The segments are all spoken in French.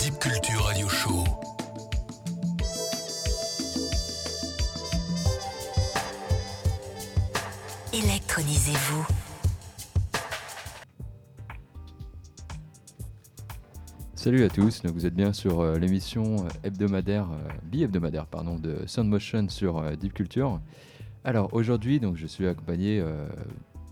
Deep Culture Radio Show. Électronisez-vous. Salut à tous, donc vous êtes bien sur euh, l'émission hebdomadaire, euh, bi-hebdomadaire pardon, de Soundmotion sur euh, Deep Culture. Alors aujourd'hui, donc je suis accompagné euh,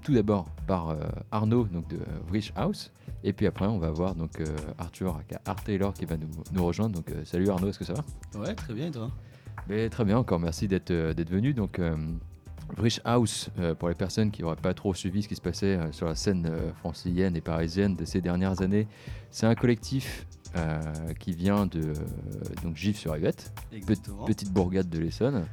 tout d'abord par euh, Arnaud donc de Vrish House, et puis après on va voir donc euh, Arthur Art Taylor qui va nous, nous rejoindre. Donc euh, salut Arnaud, est-ce que ça va? Ouais, très bien, et toi? Mais Très bien, encore merci d'être euh, venu. Donc Vrish House, euh, pour les personnes qui n'auraient pas trop suivi ce qui se passait euh, sur la scène euh, francilienne et parisienne de ces dernières années, c'est un collectif qui vient de donc Gif sur Yvette, petite bourgade de l'Essonne,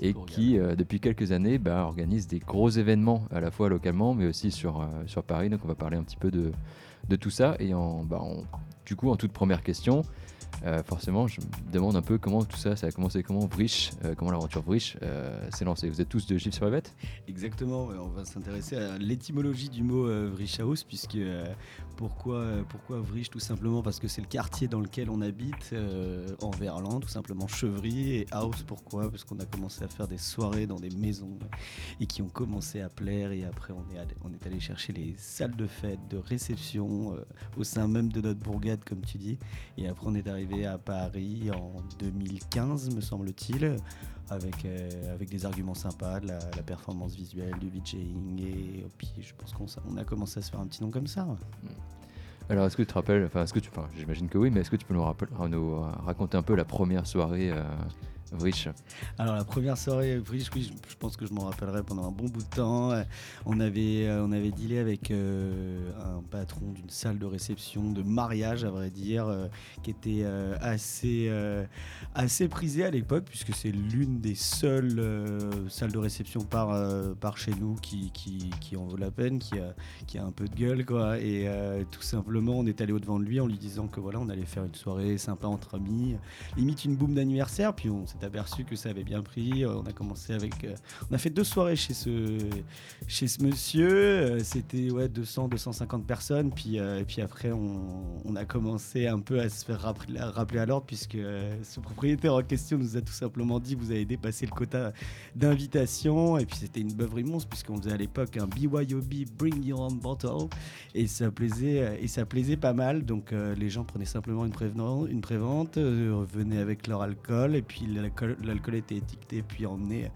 et bourgade. qui depuis quelques années bah, organise des gros événements à la fois localement mais aussi sur, sur Paris. Donc on va parler un petit peu de, de tout ça. Et en, bah, en- du coup, en toute première question, euh, forcément, je me demande un peu comment tout ça, ça a commencé, comment Vrish, euh, comment l'aventure Vrish euh, s'est lancée. Vous êtes tous de Gif sur Exactement, on va s'intéresser à l'étymologie du mot euh, Vrichaus, puisque pourquoi, euh, pourquoi Tout simplement parce que c'est le quartier dans lequel on habite, euh, en Verlan, tout simplement. Chevry, et House, pourquoi? Parce qu'on a commencé à faire des soirées dans des maisons et qui ont commencé à plaire, et après on est allé, on est allé chercher les salles de fête, de réception, euh, au sein même de notre bourgade, comme tu dis, et après on est arrivé à Paris en 2015, me semble-t-il avec, euh, avec des arguments sympas, de la, performance visuelle, du VJing, et puis je pense qu'on a commencé à se faire un petit nom comme ça. Alors, est-ce que tu te rappelles, enfin, est-ce que tu, j'imagine que oui, mais est-ce que tu peux nous, nous, euh, raconter un peu la première soirée euh, Alors la première soirée, oui, je, pense que je m'en rappellerai pendant un bon bout de temps. Euh, On avait, euh, on avait dealé avec euh, un patron d'une salle de réception, de mariage à vrai dire, qui était assez, assez prisé à l'époque, puisque c'est l'une des seules salles de réception par, par chez nous qui, qui, qui en vaut la peine, qui a, qui a un peu de gueule. Quoi. Et tout simplement, on est allé au-devant de lui en lui disant que voilà, on allait faire une soirée sympa entre amis, limite une boum d'anniversaire, puis on s'est aperçu que ça avait bien pris. Euh, On a commencé avec. euh, on a fait deux soirées chez ce, chez ce monsieur. Euh, C'était ouais, 200, 250 personnes. Puis, et puis après, on, a commencé un peu à se faire rappeler, à l'ordre, puisque ce propriétaire en question nous a tout simplement dit vous avez dépassé le quota d'invitation. Et puis c'était une beuverie monstre, puisqu'on faisait à l'époque un BYOB Bring Your Own Bottle. Et ça plaisait, et ça plaisait pas mal. Donc les gens prenaient simplement une, prévenant- une prévente, euh, venaient avec leur alcool, et puis l'alcool l'alcool était étiqueté puis emmené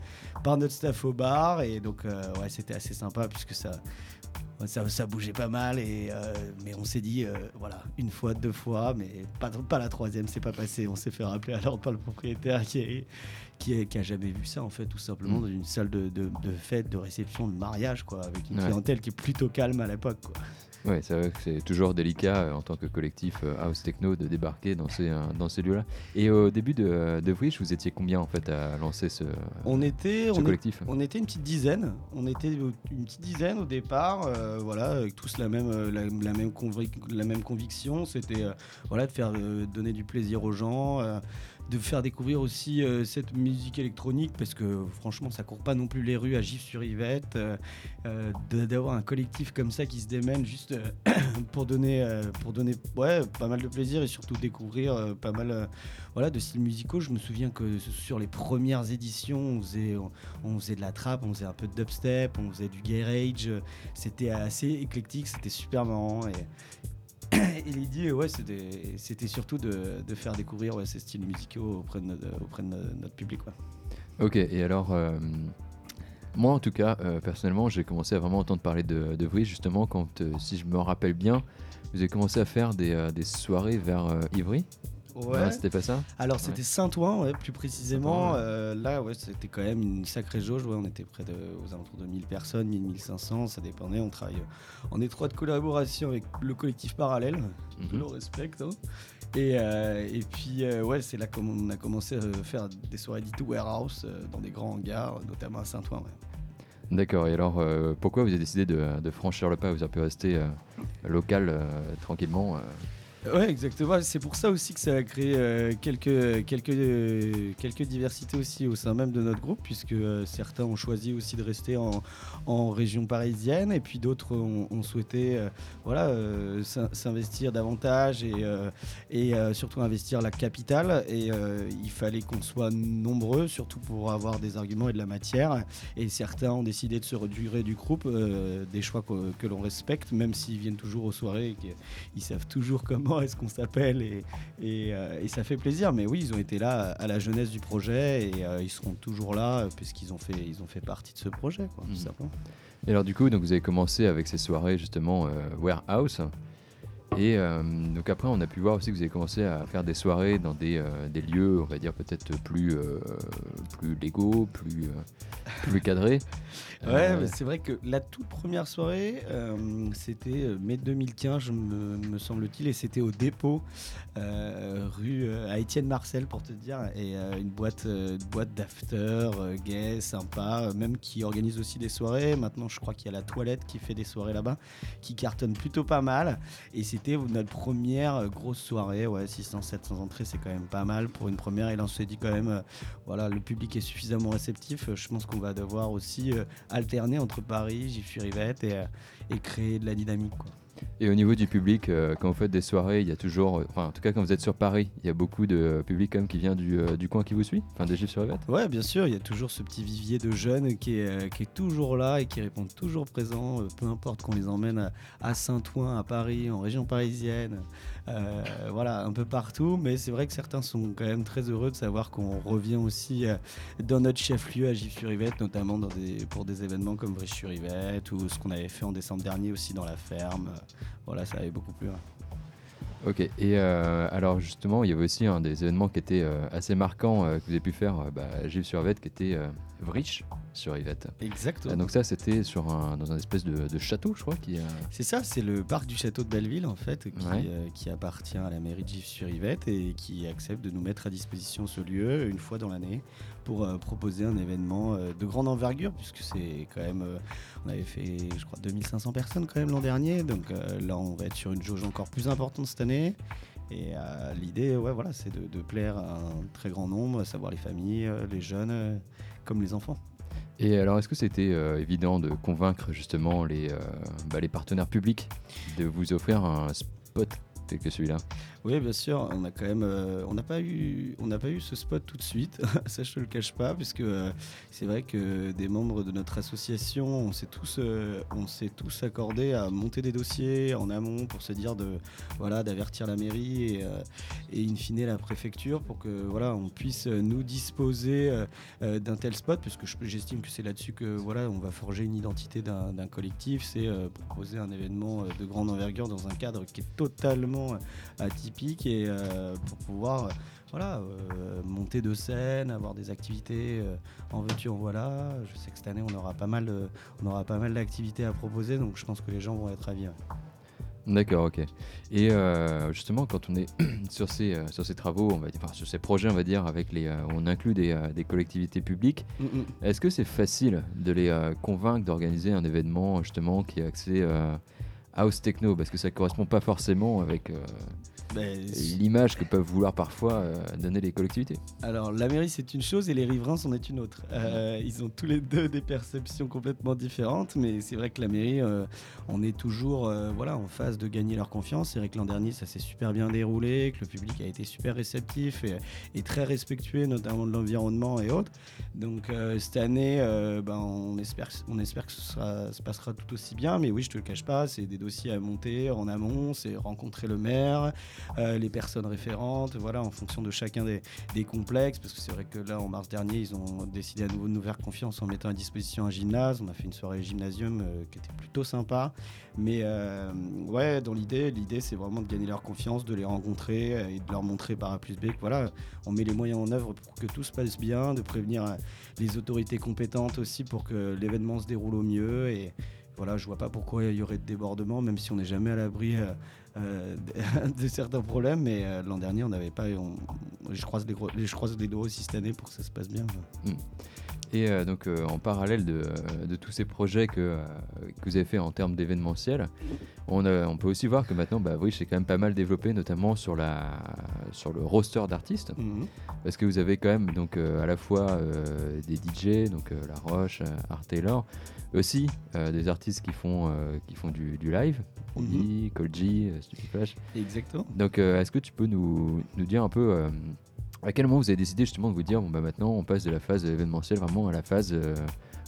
par notre staff au bar. Et donc euh, ouais, c'était assez sympa puisque ça, ça, ça bougeait pas mal. Et euh, mais on s'est dit euh, voilà une fois, deux fois, mais pas, pas la troisième, c'est pas passé. On s'est fait rappeler l'ordre par le propriétaire qui est qui, est- qui a jamais vu ça en fait tout simplement Mm. dans une salle de, de, de fête, de réception, de mariage quoi, avec une Ouais. clientèle qui est plutôt calme à l'époque quoi. Ouais, c'est vrai que c'est toujours délicat euh, en tant que collectif euh, house techno de débarquer dans ces, euh, dans ces lieux-là. Et au début de, de Vrish, vous étiez combien en fait à lancer ce, On était, ce on, est- collectif? on était une petite dizaine. On était une petite dizaine au départ, euh, voilà, avec tous la même, la, la même, convic- la même conviction. C'était euh, voilà, de faire euh, donner du plaisir aux gens, de faire découvrir aussi euh, cette musique électronique, parce que franchement, ça court pas non plus les rues à Gif-sur-Yvette. euh, euh, D'avoir un collectif comme ça qui se démène juste pour donner, pour donner ouais, pas mal de plaisir et surtout découvrir pas mal voilà, de styles musicaux. Je me souviens que sur les premières éditions, on faisait, de la trap, on faisait un peu de dubstep, on faisait du garage. C'était assez éclectique, c'était super marrant. et l'idée, ouais, c'était surtout de, de faire découvrir ouais, ces styles musicaux auprès de notre, auprès de notre- public. ouais. Ok, et alors, euh, moi en tout cas, euh, personnellement, j'ai commencé à vraiment entendre parler de, de justement quand, euh, si je me rappelle bien, vous avez commencé à faire des, des soirées vers euh, C'était pas ça Alors c'était Saint-Ouen, ouais, plus précisément. Euh, là, ouais, c'était quand même une sacrée jauge. Ouais, on était près de, aux alentours de 1000 personnes, 1000, 1500, ça dépendait. On travaille en étroite collaboration avec le collectif Parallèle, que Mhm. l'on respecte. hein. Et, euh, et puis, euh, ouais, c'est là qu'on a commencé à faire des soirées dites warehouse euh, dans des grands hangars, notamment à Saint-Ouen. ouais. D'accord, et alors euh, pourquoi vous avez décidé de, de franchir le pas? Vous avez pu rester euh, local euh, tranquillement euh, Ouais, exactement. C'est pour ça aussi que ça a créé euh, quelques, quelques, euh, quelques diversités aussi au sein même de notre groupe, puisque euh, certains ont choisi aussi de rester en, région parisienne, et puis d'autres ont, souhaité voilà, s'in- s'investir davantage et, et surtout investir la capitale. Et il fallait qu'on soit nombreux, surtout pour avoir des arguments et de la matière. Et certains ont décidé de se réduire du groupe, des choix que l'on respecte, même s'ils viennent toujours aux soirées et qu'ils savent toujours comment est-ce qu'on s'appelle et, et, euh, et ça fait plaisir. Mais oui, ils ont été là à la jeunesse du projet et euh, ils seront toujours là euh, puisqu'ils ont fait, ils ont fait partie de ce projet, quoi, tout Mhm. simplement. Et alors du coup, donc vous avez commencé avec ces soirées justement warehouse. Et donc après, on a pu voir aussi que vous avez commencé à faire des soirées dans des, des lieux, on va dire peut-être plus, plus légaux, plus, plus cadrés. Ouais, Euh, mais c'est vrai que la toute première soirée, euh, c'était euh, mai 2015, je me, me semble-t-il, et c'était au dépôt, rue à Étienne Marcel pour te dire, et une boîte, boîte d'after, gay, sympa, même qui organise aussi des soirées. Maintenant, je crois qu'il y a la toilette qui fait des soirées là-bas, qui cartonne plutôt pas mal. Et c'était notre première grosse soirée, ouais, 600-700 entrées, c'est quand même pas mal pour une première. Et là, on s'est dit quand même, euh, voilà, le public est suffisamment réceptif. Je pense qu'on va devoir aussi euh, alterner entre Paris, suis Rivette et, euh, et créer de la dynamique. Quoi. Et au niveau du public, euh, quand vous faites des soirées, il y a toujours, euh, enfin en tout cas quand vous êtes sur Paris, il y a beaucoup de public quand même qui vient du, euh, du coin qui vous suit, enfin des Gifs sur Yvette. Ouais, bien sûr, il y a toujours ce petit vivier de jeunes qui est, euh, qui est toujours là et qui répondent toujours présents, euh, peu importe qu'on les emmène à, à Saint-Ouen, à Paris, en région parisienne, euh, voilà, un peu partout. Mais c'est vrai que certains sont quand même très heureux de savoir qu'on revient aussi euh, dans notre chef-lieu à Gif-sur-Yvette, notamment pour des événements comme Briche-sur-Yvette ou ce qu'on avait fait en décembre dernier aussi dans la ferme. Voilà, ça avait beaucoup plu. Ok, et euh, alors justement, il y avait aussi un des événements qui était assez marquant que vous avez pu faire bah, à Gilles sur Yvette, qui était Vrich sur Yvette. Exactement. Ah, donc ça, c'était sur un, dans un espèce de, de château, je crois, qui a... C'est ça, c'est le parc du château de Belleville en fait, qui, Ouais. euh, qui appartient à la mairie de Gif-sur-Yvette et qui accepte de nous mettre à disposition ce lieu une fois dans l'année pour euh, proposer un événement euh, de grande envergure puisque c'est quand même, euh, on avait fait je crois 2500 personnes quand même l'an dernier, donc euh, là on va être sur une jauge encore plus importante cette année. Et euh, l'idée, ouais, voilà, c'est de, de plaire à un très grand nombre, à savoir les familles, euh, les jeunes, euh, comme les enfants. Et alors, est-ce que c'était euh, évident de convaincre justement les, euh, bah, les partenaires publics de vous offrir un spot tel que celui-là? Oui, bien sûr. On a quand même, euh, n'a pas eu, ce spot tout de suite. Ça, je te le cache pas, puisque euh, c'est vrai que des membres de notre association, on s'est tous, euh, on s'est tous accordés à monter des dossiers en amont pour se dire de, voilà, d'avertir la mairie et, in fine la préfecture pour que, voilà, on puisse nous disposer d'un tel spot, parce que je- j'estime que c'est là-dessus que, voilà, on va forger une identité d'un collectif, c'est proposer un événement de grande envergure dans un cadre qui est totalement euh, atypique et euh, pour pouvoir euh, voilà, euh, monter de scène, avoir des activités euh, en veux-tu, en voilà. Je sais que cette année on aura pas mal, de- on aura pas mal d'activités à proposer, donc je pense que les gens vont être ravis. ouais. D'accord, ok. Et euh, justement, quand on est sur ces, sur ces travaux, on va dire, enfin, sur ces projets, on va dire, avec les, on inclut des, des collectivités publiques, est-ce que c'est facile de les convaincre d'organiser un événement justement qui est axé house techno? Parce que ça correspond pas forcément avec l'image que peuvent vouloir parfois euh, donner les collectivités. Alors, la mairie, c'est une chose et les riverains, c'en est une autre. Euh, ils ont tous les deux des perceptions complètement différentes, mais c'est vrai que la mairie, euh, on est toujours voilà, en phase de gagner leur confiance. C'est vrai que l'an dernier, ça s'est super bien déroulé, que le public a été super réceptif et, et très respectueux, notamment de l'environnement et autres. Donc, cette année, ben, on, espère, on espère que ce sera- se passera tout aussi bien, mais oui, je te le cache pas, c'est des dossiers à monter en amont, c'est rencontrer le maire, euh, les personnes référentes, voilà, en fonction de chacun des, complexes, parce que c'est vrai que là, en mars dernier, ils ont décidé à nouveau de nous faire confiance en mettant à disposition un gymnase. On a fait une soirée gymnasium euh, qui était plutôt sympa. Mais euh, ouais, dans l'idée, l'idée, c'est vraiment de gagner leur confiance, de les rencontrer et de leur montrer par A plus B que voilà, on met les moyens en œuvre pour que tout se passe bien, de prévenir les autorités compétentes aussi pour que l'événement se déroule au mieux. Et voilà, je vois pas pourquoi il y aurait de débordement, même si on n'est jamais à l'abri. Euh, de, certains problèmes, mais euh, l'an dernier, on n'avait pas. on- je, croise les gros- je croise les doigts aussi cette année pour que ça se passe bien. Et euh, donc, en parallèle de, de tous ces projets que, que vous avez fait en termes d'événementiel, on, peut aussi voir que maintenant, bah, c'est quand même pas mal développé, notamment sur, la, sur le roster d'artistes, Mhm. parce que vous avez quand même donc, à la fois des DJ, donc La Roche, Art Taylor, aussi euh, des artistes qui font, euh, qui font du, du live, Kolji, euh, Stupid Flash. Exactement. Donc, euh, est-ce que tu peux nous, nous dire un peu à quel moment vous avez décidé justement de vous dire bon bah maintenant on passe de la phase événementielle vraiment à la phase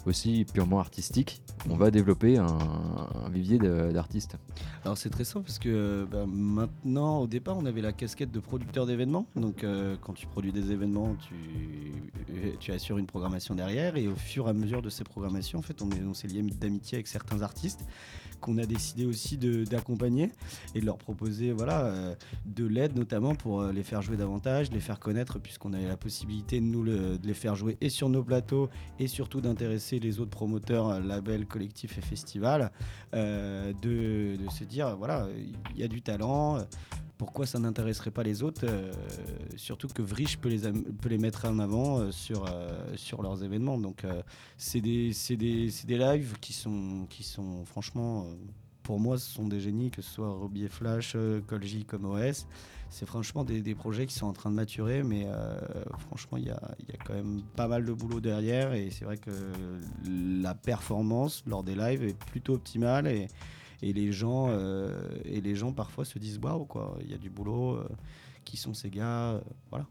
aussi purement artistique. On va développer un, vivier d'artistes. Alors c'est très simple parce que bah, maintenant, au départ, on avait la casquette de producteur d'événements. Donc euh, quand tu produis des événements, tu, euh, tu assures une programmation derrière. Et au fur et à mesure de ces programmations, en fait, on est- on s'est d'amitié avec certains artistes qu'on a décidé aussi d'accompagner et de leur proposer voilà, euh, de l'aide notamment pour euh, les faire jouer davantage, les faire connaître puisqu'on avait la possibilité de nous de les faire jouer et sur nos plateaux et surtout d'intéresser les autres promoteurs, euh, labels, collectifs et festivals, de se dire voilà, il y a du talent. Pourquoi ça n'intéresserait pas les autres euh, Surtout que Vrich peut les, peut les mettre en avant euh, sur, euh, sur leurs événements. Donc, c'est des, des, des lives qui sont, qui sont franchement, pour moi, ce sont des génies, que ce soit Robbie et Flash, Kolji comme OS. C'est franchement des, des projets qui sont en train de maturer, mais franchement, il y y a quand même pas mal de boulot derrière. Et c'est vrai que la performance lors des lives est plutôt optimale. Et, et, les, gens, euh, et les gens parfois se disent waouh, quoi, il y a du boulot. euh, qui sont ces gars euh, Voilà.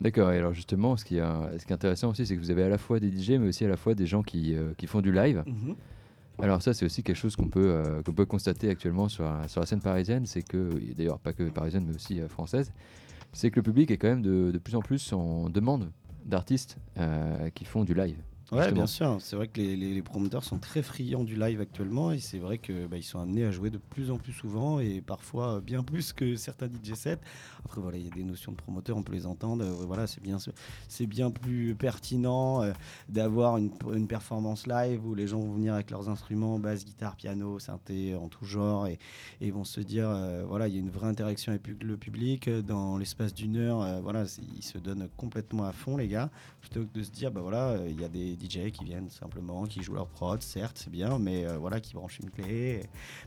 D'accord, et alors justement, ce qui, est, ce qui est intéressant aussi, c'est que vous avez à la fois des DJ, mais aussi à la fois des gens qui, qui font du live. Alors ça, c'est aussi quelque chose qu'on peut, euh, qu'on peut constater actuellement sur, la- sur la scène parisienne, c'est que, d'ailleurs pas que parisienne, mais aussi euh, française, c'est que le public est quand même de, de plus en plus en demande d'artistes euh, qui font du live. Ouais, justement. bien sûr. C'est vrai que les, les- les promoteurs sont très friands du live actuellement et c'est vrai que bah, sont amenés à jouer de plus en plus souvent et parfois bien plus que certains DJ sets. Après voilà, il y a des notions de promoteurs, on peut les entendre. Euh, voilà, c'est bien, c'est bien plus pertinent euh, d'avoir une, une performance live où les gens vont venir avec leurs instruments, basse, guitare, piano, synthé, en tout genre et, et vont se dire euh, voilà, il y a une vraie interaction avec le public dans l'espace d'une heure. voilà, ils se donnent complètement à fond les gars plutôt que de se dire bah voilà il y a des DJ qui viennent simplement qui jouent leur prod certes c'est bien mais euh, voilà qui branchent une clé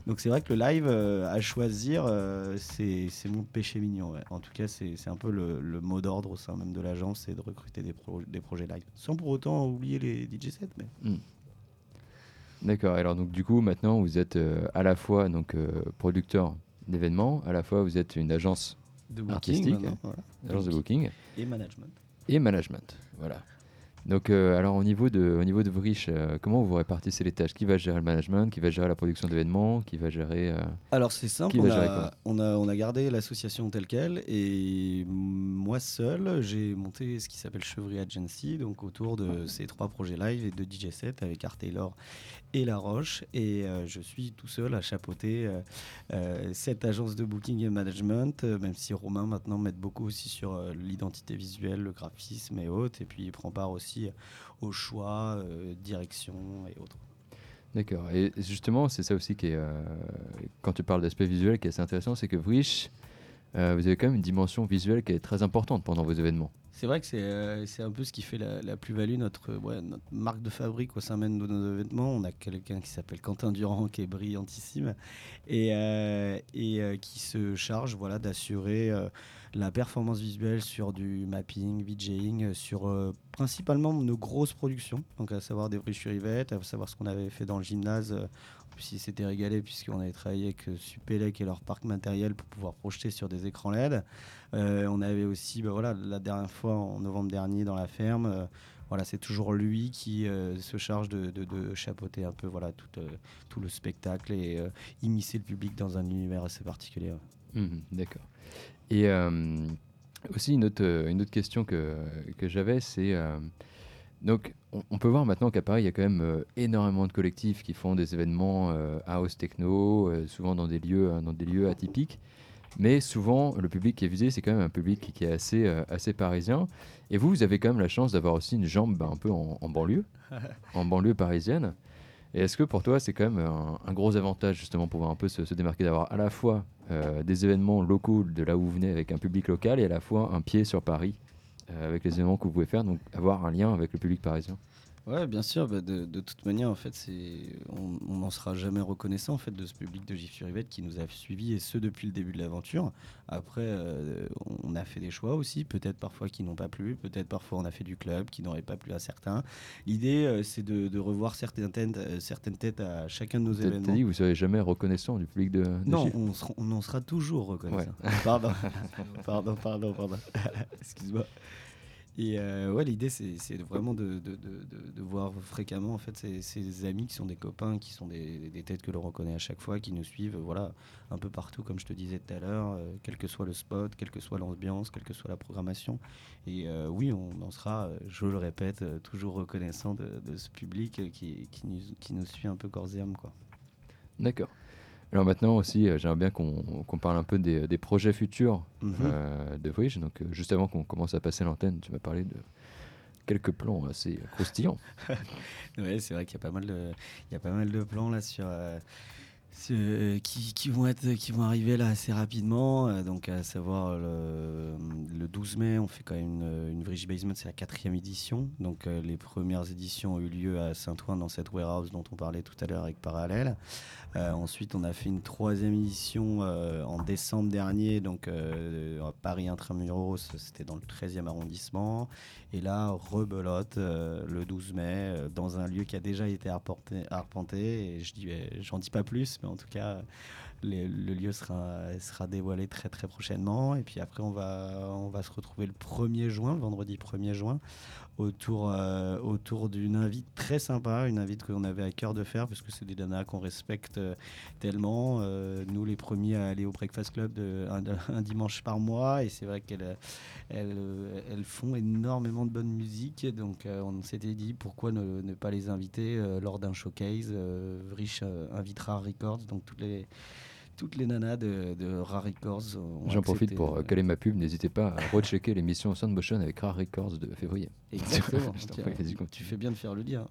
donc c'est vrai que le live euh, à choisir euh, c'est c'est mon péché mignon ouais. en tout cas c'est c'est un peu le, le mot d'ordre au sein même de l'agence c'est de recruter des, pro- des projets live sans pour autant oublier les DJ sets mais D'accord, alors donc du coup, maintenant, vous êtes euh, à la fois donc, euh, producteur d'événements, à la fois vous êtes une agence, de Artistique, voilà. agence de booking et management et management. Voilà. Donc, euh, alors au niveau de, au niveau de Vrich, euh, comment vous répartissez les tâches? Qui va gérer le management? Qui va gérer la production d'événements? Qui va gérer euh, Alors c'est simple, Qui on va gérer a, quoi? on, a, on a gardé l'association telle qu'elle et moi seul, j'ai monté ce qui s'appelle Chevry Agency, donc autour de ces trois projets live et de DJ set avec Art Taylor et La Roche. Et euh, je suis tout seul à chapeauter euh, euh, cette agence de booking et management, même si Romain maintenant m'aide beaucoup aussi sur l'identité visuelle, le graphisme et autres. Et puis il prend part aussi au choix, direction et autres. D'accord. Et justement, c'est ça aussi qui est, quand tu parles d'aspect visuel, qui est assez intéressant, c'est que Vrich, euh, vous avez quand même une dimension visuelle qui est très importante pendant vos événements. C'est vrai que c'est euh, un peu ce qui fait la, plus-value, notre, notre marque de fabrique au sein même de nos événements. On a quelqu'un qui s'appelle Quentin Durand, qui est brillantissime, et, euh, et euh, qui se charge voilà, d'assurer la performance visuelle sur du mapping, VJing, sur principalement nos grosses productions, donc à savoir des Vrich Rivette, à savoir ce qu'on avait fait dans le gymnase. Euh, en plus, ils s'étaient régalés puisqu'on avait travaillé avec euh, Supélec et leur parc matériel pour pouvoir projeter sur des écrans LED. Euh, on avait aussi, bah voilà, la dernière fois en novembre dernier dans la ferme, euh, voilà, c'est toujours lui qui se charge de, chapeauter un peu voilà, tout, le spectacle et immiscer le public dans un univers assez particulier. ouais. Mhm, D'accord. Et aussi une autre, question que, j'avais, c'est donc on, on peut voir maintenant qu'à Paris il y a quand même euh, énormément de collectifs qui font des événements euh, house techno, euh, souvent dans des lieux, euh, dans des lieux atypiques. Mais souvent le public qui est visé c'est quand même un public qui, qui est assez, euh, assez parisien. Et vous, vous avez quand même la chance d'avoir aussi une jambe bah, un peu en, en banlieue, en banlieue parisienne. Et est-ce que pour toi, c'est quand même un, un gros avantage justement pour pouvoir un peu se, se démarquer, d'avoir à la fois des événements locaux de là où vous venez avec un public local et à la fois un pied sur Paris? Avec les événements que vous pouvez faire, donc avoir un lien avec le public parisien. Ouais, bien sûr. bah, de, de toute manière, en fait, c'est on n'en sera jamais reconnaissant en fait de ce public de Gif sur Yvette qui nous a suivis et ce depuis le début de l'aventure. Après, euh, on a fait des choix aussi, peut-être parfois qui n'ont pas plu, peut-être parfois on a fait du club qui n'aurait pas plu à certains. L'idée, euh, c'est de, de revoir certaines têtes, euh, certaines têtes à chacun de nos T'as t'as événements. dit que vous serez jamais reconnaissant du public de, de Non, Gif. on, sera- on en sera toujours reconnaissant. Pardon, pardon, pardon, pardon. Excuse-moi. Et euh, ouais, l'idée, c'est vraiment de, voir fréquemment en fait ces, amis qui sont des copains, qui sont des, têtes que l'on reconnaît à chaque fois, qui nous suivent, voilà, un peu partout, comme je te disais tout à l'heure, euh, quel que soit le spot, quelle que soit l'ambiance, quelle que soit la programmation. Et euh, oui, on en sera, euh, je le répète, euh, toujours reconnaissant de, ce public euh, qui, qui, nous, qui nous suit un peu corps et âme, quoi. D'accord. Alors maintenant aussi, euh, j'aimerais bien qu'on parle un peu des, des projets futurs Mhm. euh, de Voyage. Donc, euh, juste avant qu'on commence à passer l'antenne, tu m'as parlé de quelques plans assez croustillants. Ouais, c'est vrai qu'il y a pas mal de, il y a pas mal de plans là sur, euh, sur- qui, qui vont être, qui vont arriver là assez rapidement. donc à savoir le, le 12 mai, on fait quand même une, une Bridge Basement, c'est la quatrième édition. Donc les premières éditions ont eu lieu à Saint-Ouen dans cette warehouse dont on parlait tout à l'heure avec Parallèle. Euh, ensuite, on a fait une troisième édition euh, en décembre dernier, donc euh, à Paris Intramuros, c'était dans le 13e arrondissement. Et là, rebelote le 12 mai dans un lieu qui a déjà été arpenté. je dis, j'en dis pas plus, mais en tout cas, le lieu sera, sera dévoilé très très prochainement. Et puis après, on va, on va se retrouver le 1er juin, vendredi 1er juin, autour, euh, autour d'une invite très sympa, une invite qu'on avait à cœur de faire, parce que c'est des nanas qu'on respecte euh, tellement. Euh, nous, les premiers à aller au Breakfast Club de- un, dimanche par mois, et c'est vrai qu'elles elles, elles font énormément de bonne musique, donc on s'était dit pourquoi ne, ne pas les inviter lors d'un showcase. Euh, invitera Records, donc toutes les, toutes les nanas de, de Rare Records. J'en profite pour euh, caler ma pub. N'hésitez pas à rechecker l'émission Sound Motion avec Rare Records de février. Exactement. Tiens, prie, tu fais bien de faire le lien.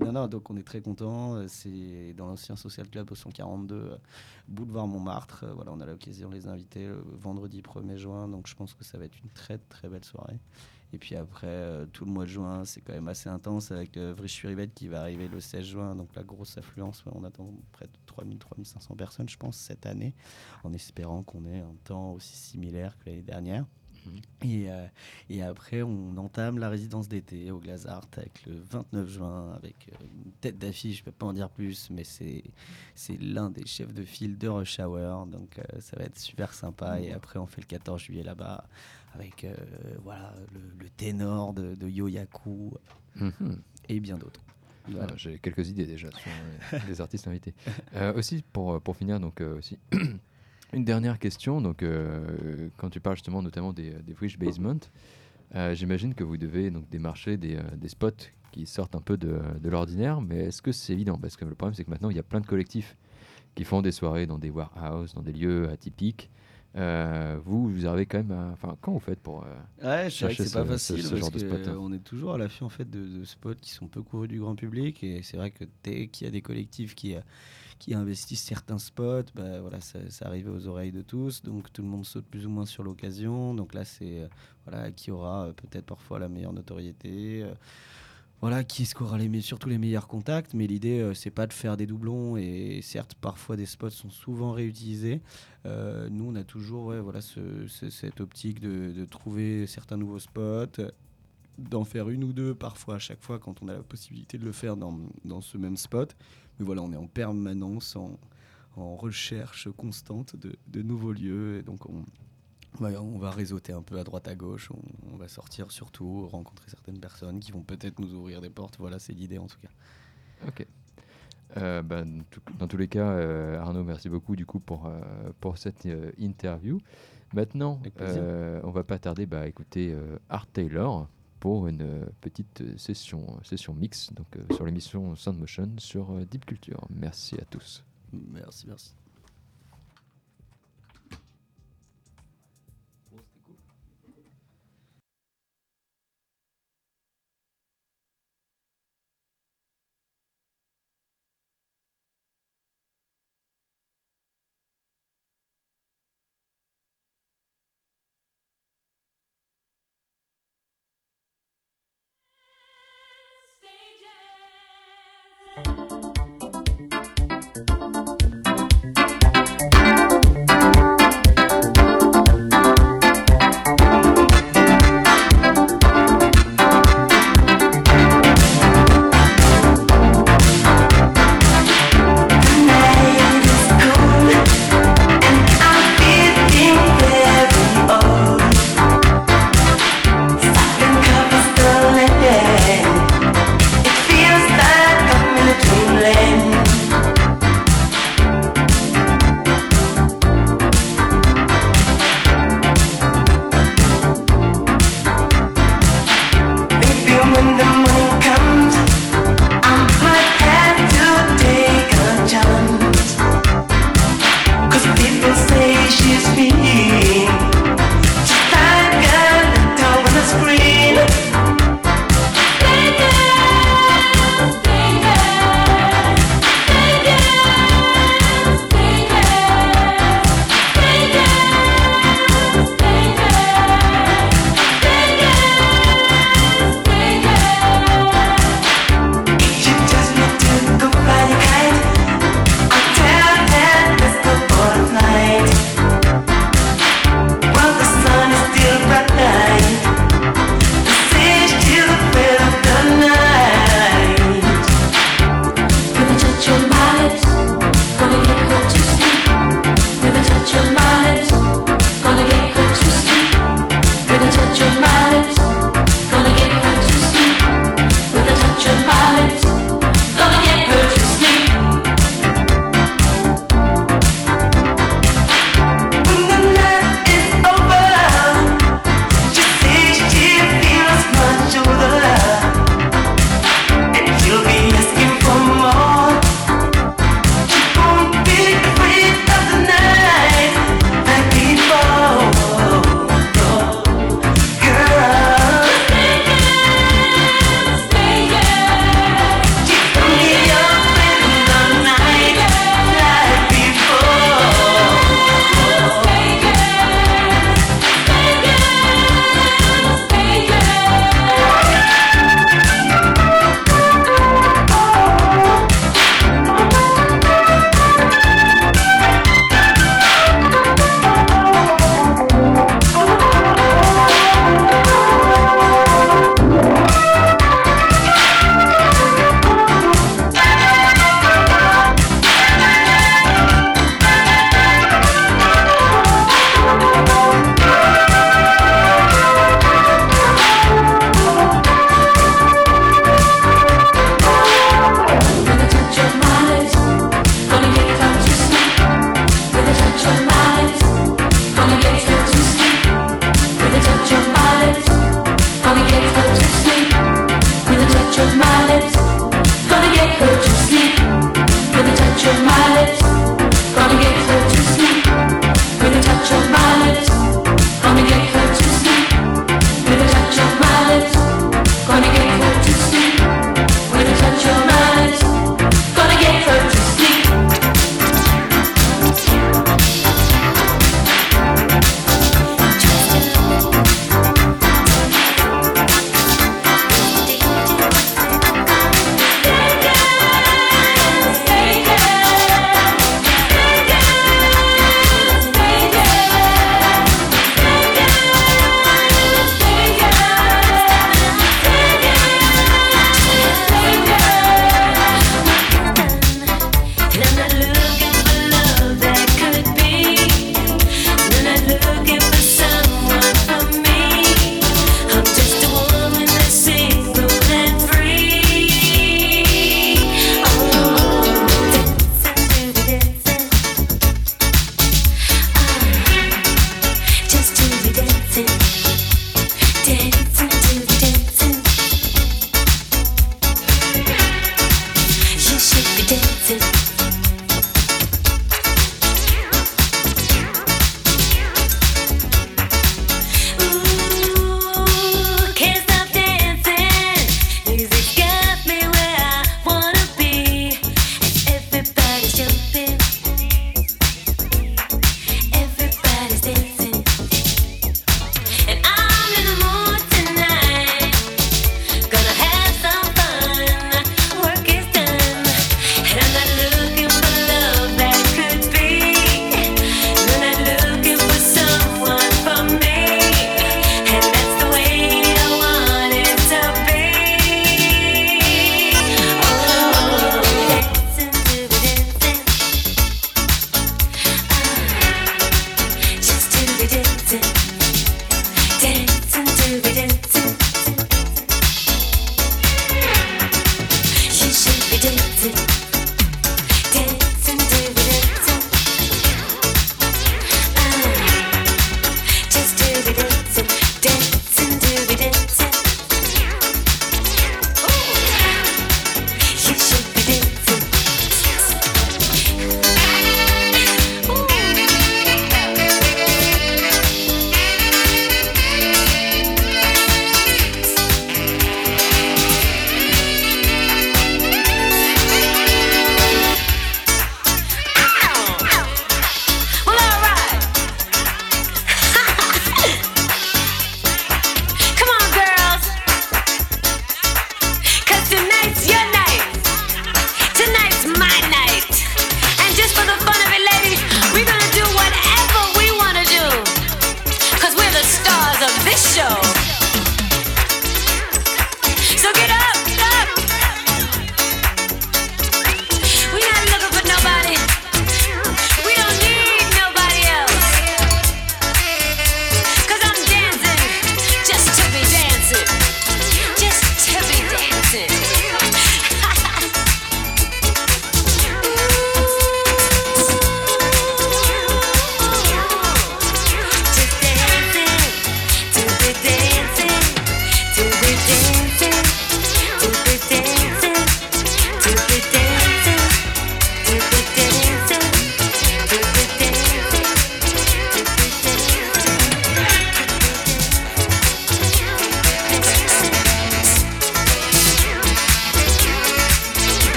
Non, non, donc on est très content. C'est dans l'ancien Social Club au 142, euh, boulevard Montmartre. Euh, Voilà, on a l'occasion de les inviter le vendredi 1er juin. Donc je pense que ça va être une très très belle soirée. Et puis après, euh, tout le mois de juin, c'est quand même assez intense avec euh, qui va arriver le 16 juin. Donc la grosse affluence, on attend près de 3000-3500 personnes, je pense, cette année, en espérant qu'on ait un temps aussi similaire que l'année dernière. Et, euh, et après, on entame la résidence d'été au Glazart avec le 29 juin, avec euh, une tête d'affiche, je peux pas en dire plus, mais c'est c'est l'un des chefs de file de Rush Hour, donc euh, ça va être super sympa. Et après, on fait le 14 juillet là-bas avec euh, voilà le, le ténor de, de Yo Yaku Mhm. et bien d'autres. Voilà. Ah, J'ai quelques idées déjà sur euh, les artistes invités. Euh, aussi, pour, pour finir, donc, euh, aussi, une dernière question. Donc, quand tu parles justement notamment des, des Wish Basement, j'imagine que vous devez donc, démarcher des, des spots qui sortent un peu de, de l'ordinaire, mais est-ce que c'est évident? Parce que le problème, c'est que maintenant, il y a plein de collectifs qui font des soirées dans des warehouses, dans des lieux atypiques. Euh, vous, vous arrivez quand même à... Enfin, quand vous faites pour... euh, Ouais, c'est vrai que chercher c'est pas ce- ce- facile ce parce genre de spot, hein. on est toujours à l'affût en fait de, de spots qui sont peu courus du grand public et c'est vrai que dès qu'il y a des collectifs qui, euh, qui investissent certains spots, bah, voilà, ça, ça arrive aux oreilles de tous, donc tout le monde saute plus ou moins sur l'occasion. Donc là, c'est euh, voilà qui aura euh, peut-être parfois la meilleure notoriété. Voilà, qui aura les surtout les meilleurs contacts, mais l'idée, euh, c'est pas de faire des doublons, et certes, parfois des spots sont souvent réutilisés. Euh, nous, on a toujours ouais, voilà, ce- ce- cette optique de, trouver certains nouveaux spots, d'en faire une ou deux parfois à chaque fois quand on a la possibilité de le faire dans, dans ce même spot. Mais voilà, on est en permanence en, en recherche constante de, de nouveaux lieux, et donc on, on va réseauter un peu à droite à gauche, on, on va sortir surtout, rencontrer certaines personnes qui vont peut-être nous ouvrir des portes. Voilà, c'est l'idée en tout cas. Ok. Euh, tout- dans tous les cas, euh, Arnaud, merci beaucoup du coup pour, euh, pour cette interview. Maintenant, on va pas tarder bah, à écouter Art Taylor pour une petite session, session mix donc, sur l'émission Sound Motion sur Deep Culture. Merci à tous. Merci, merci.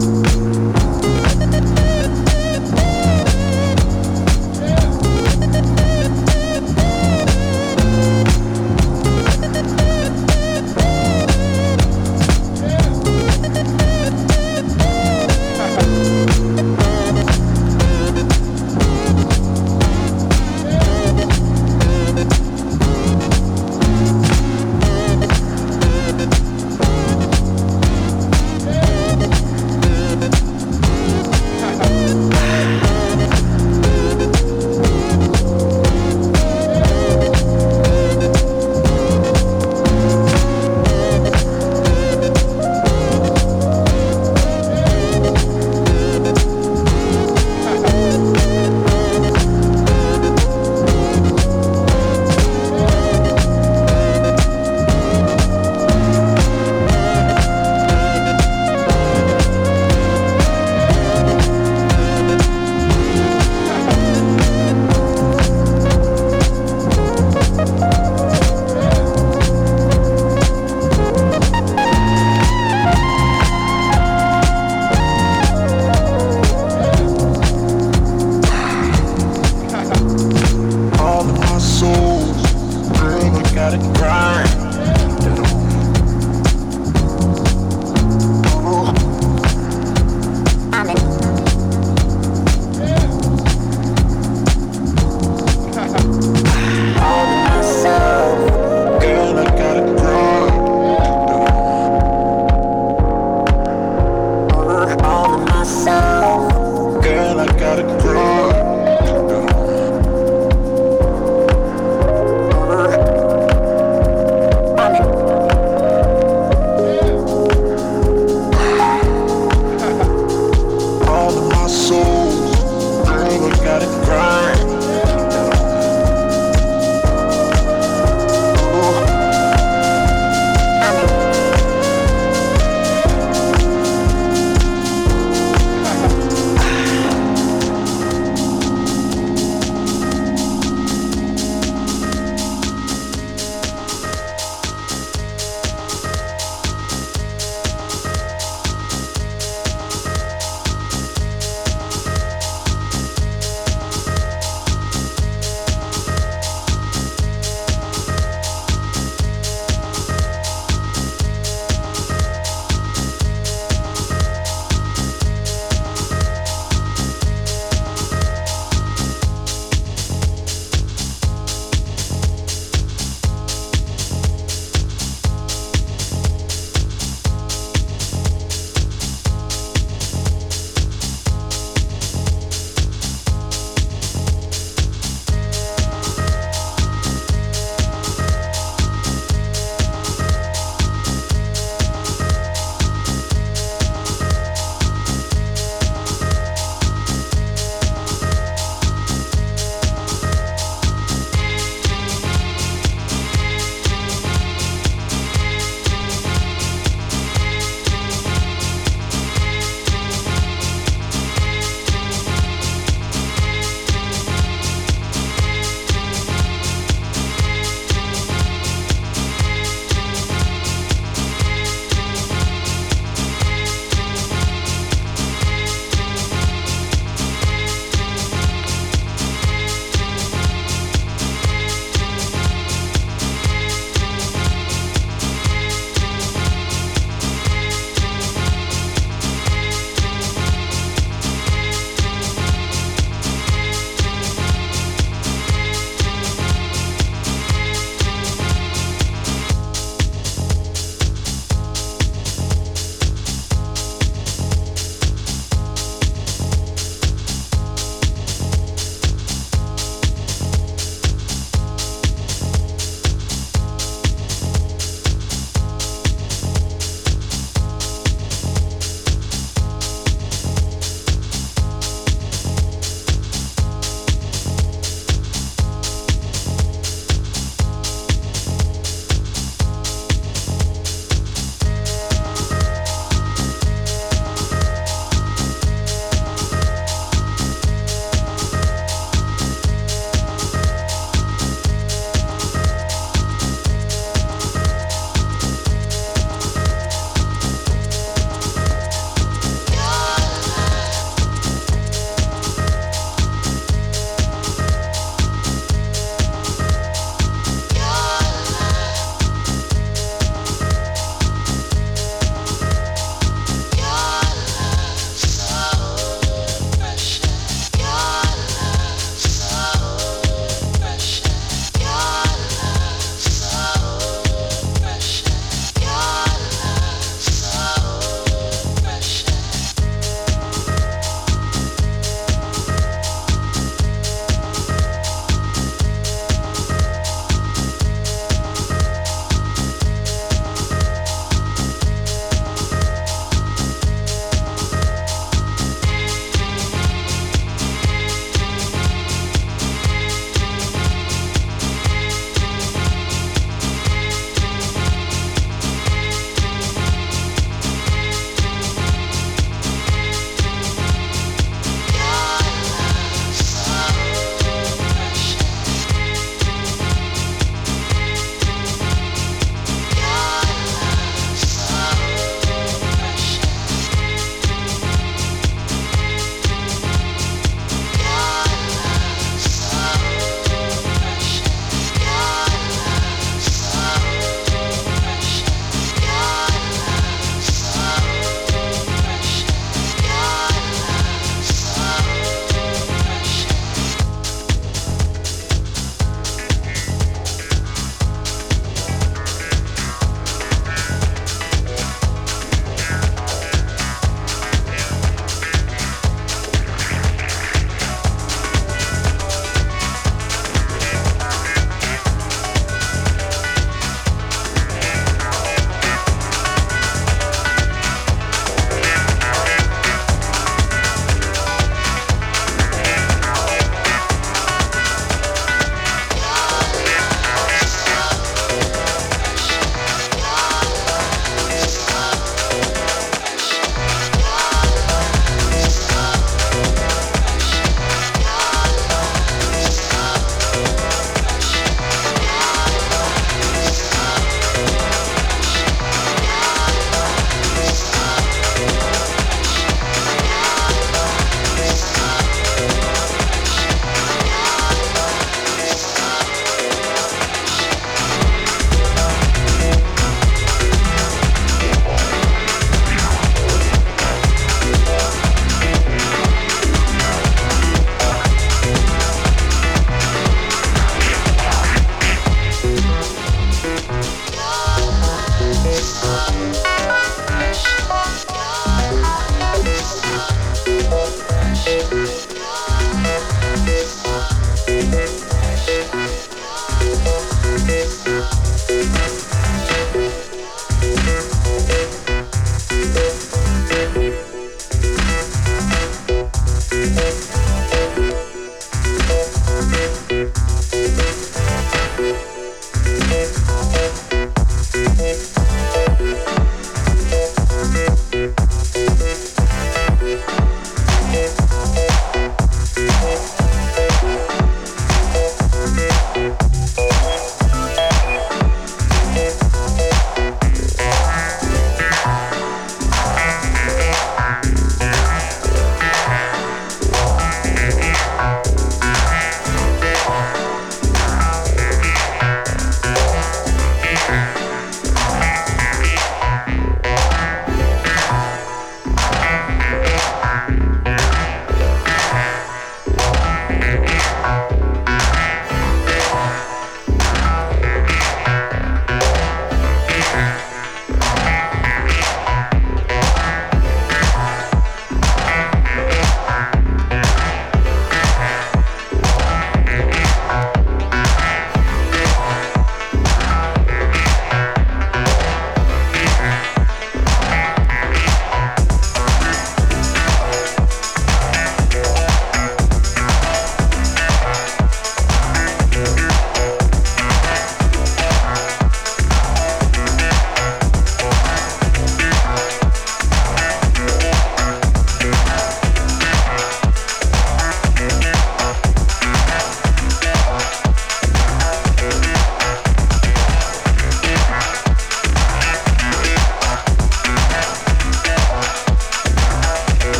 thank you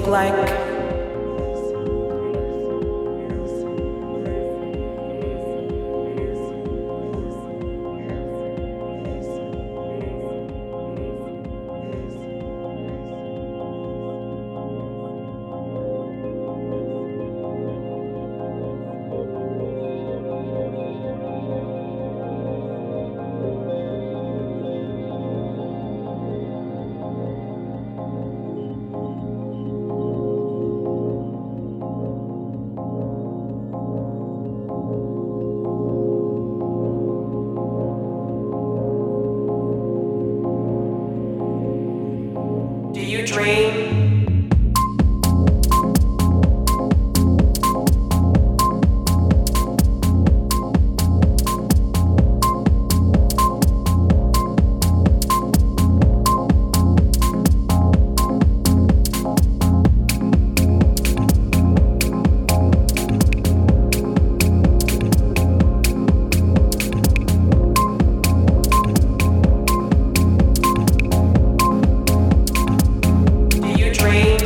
look like? Dream?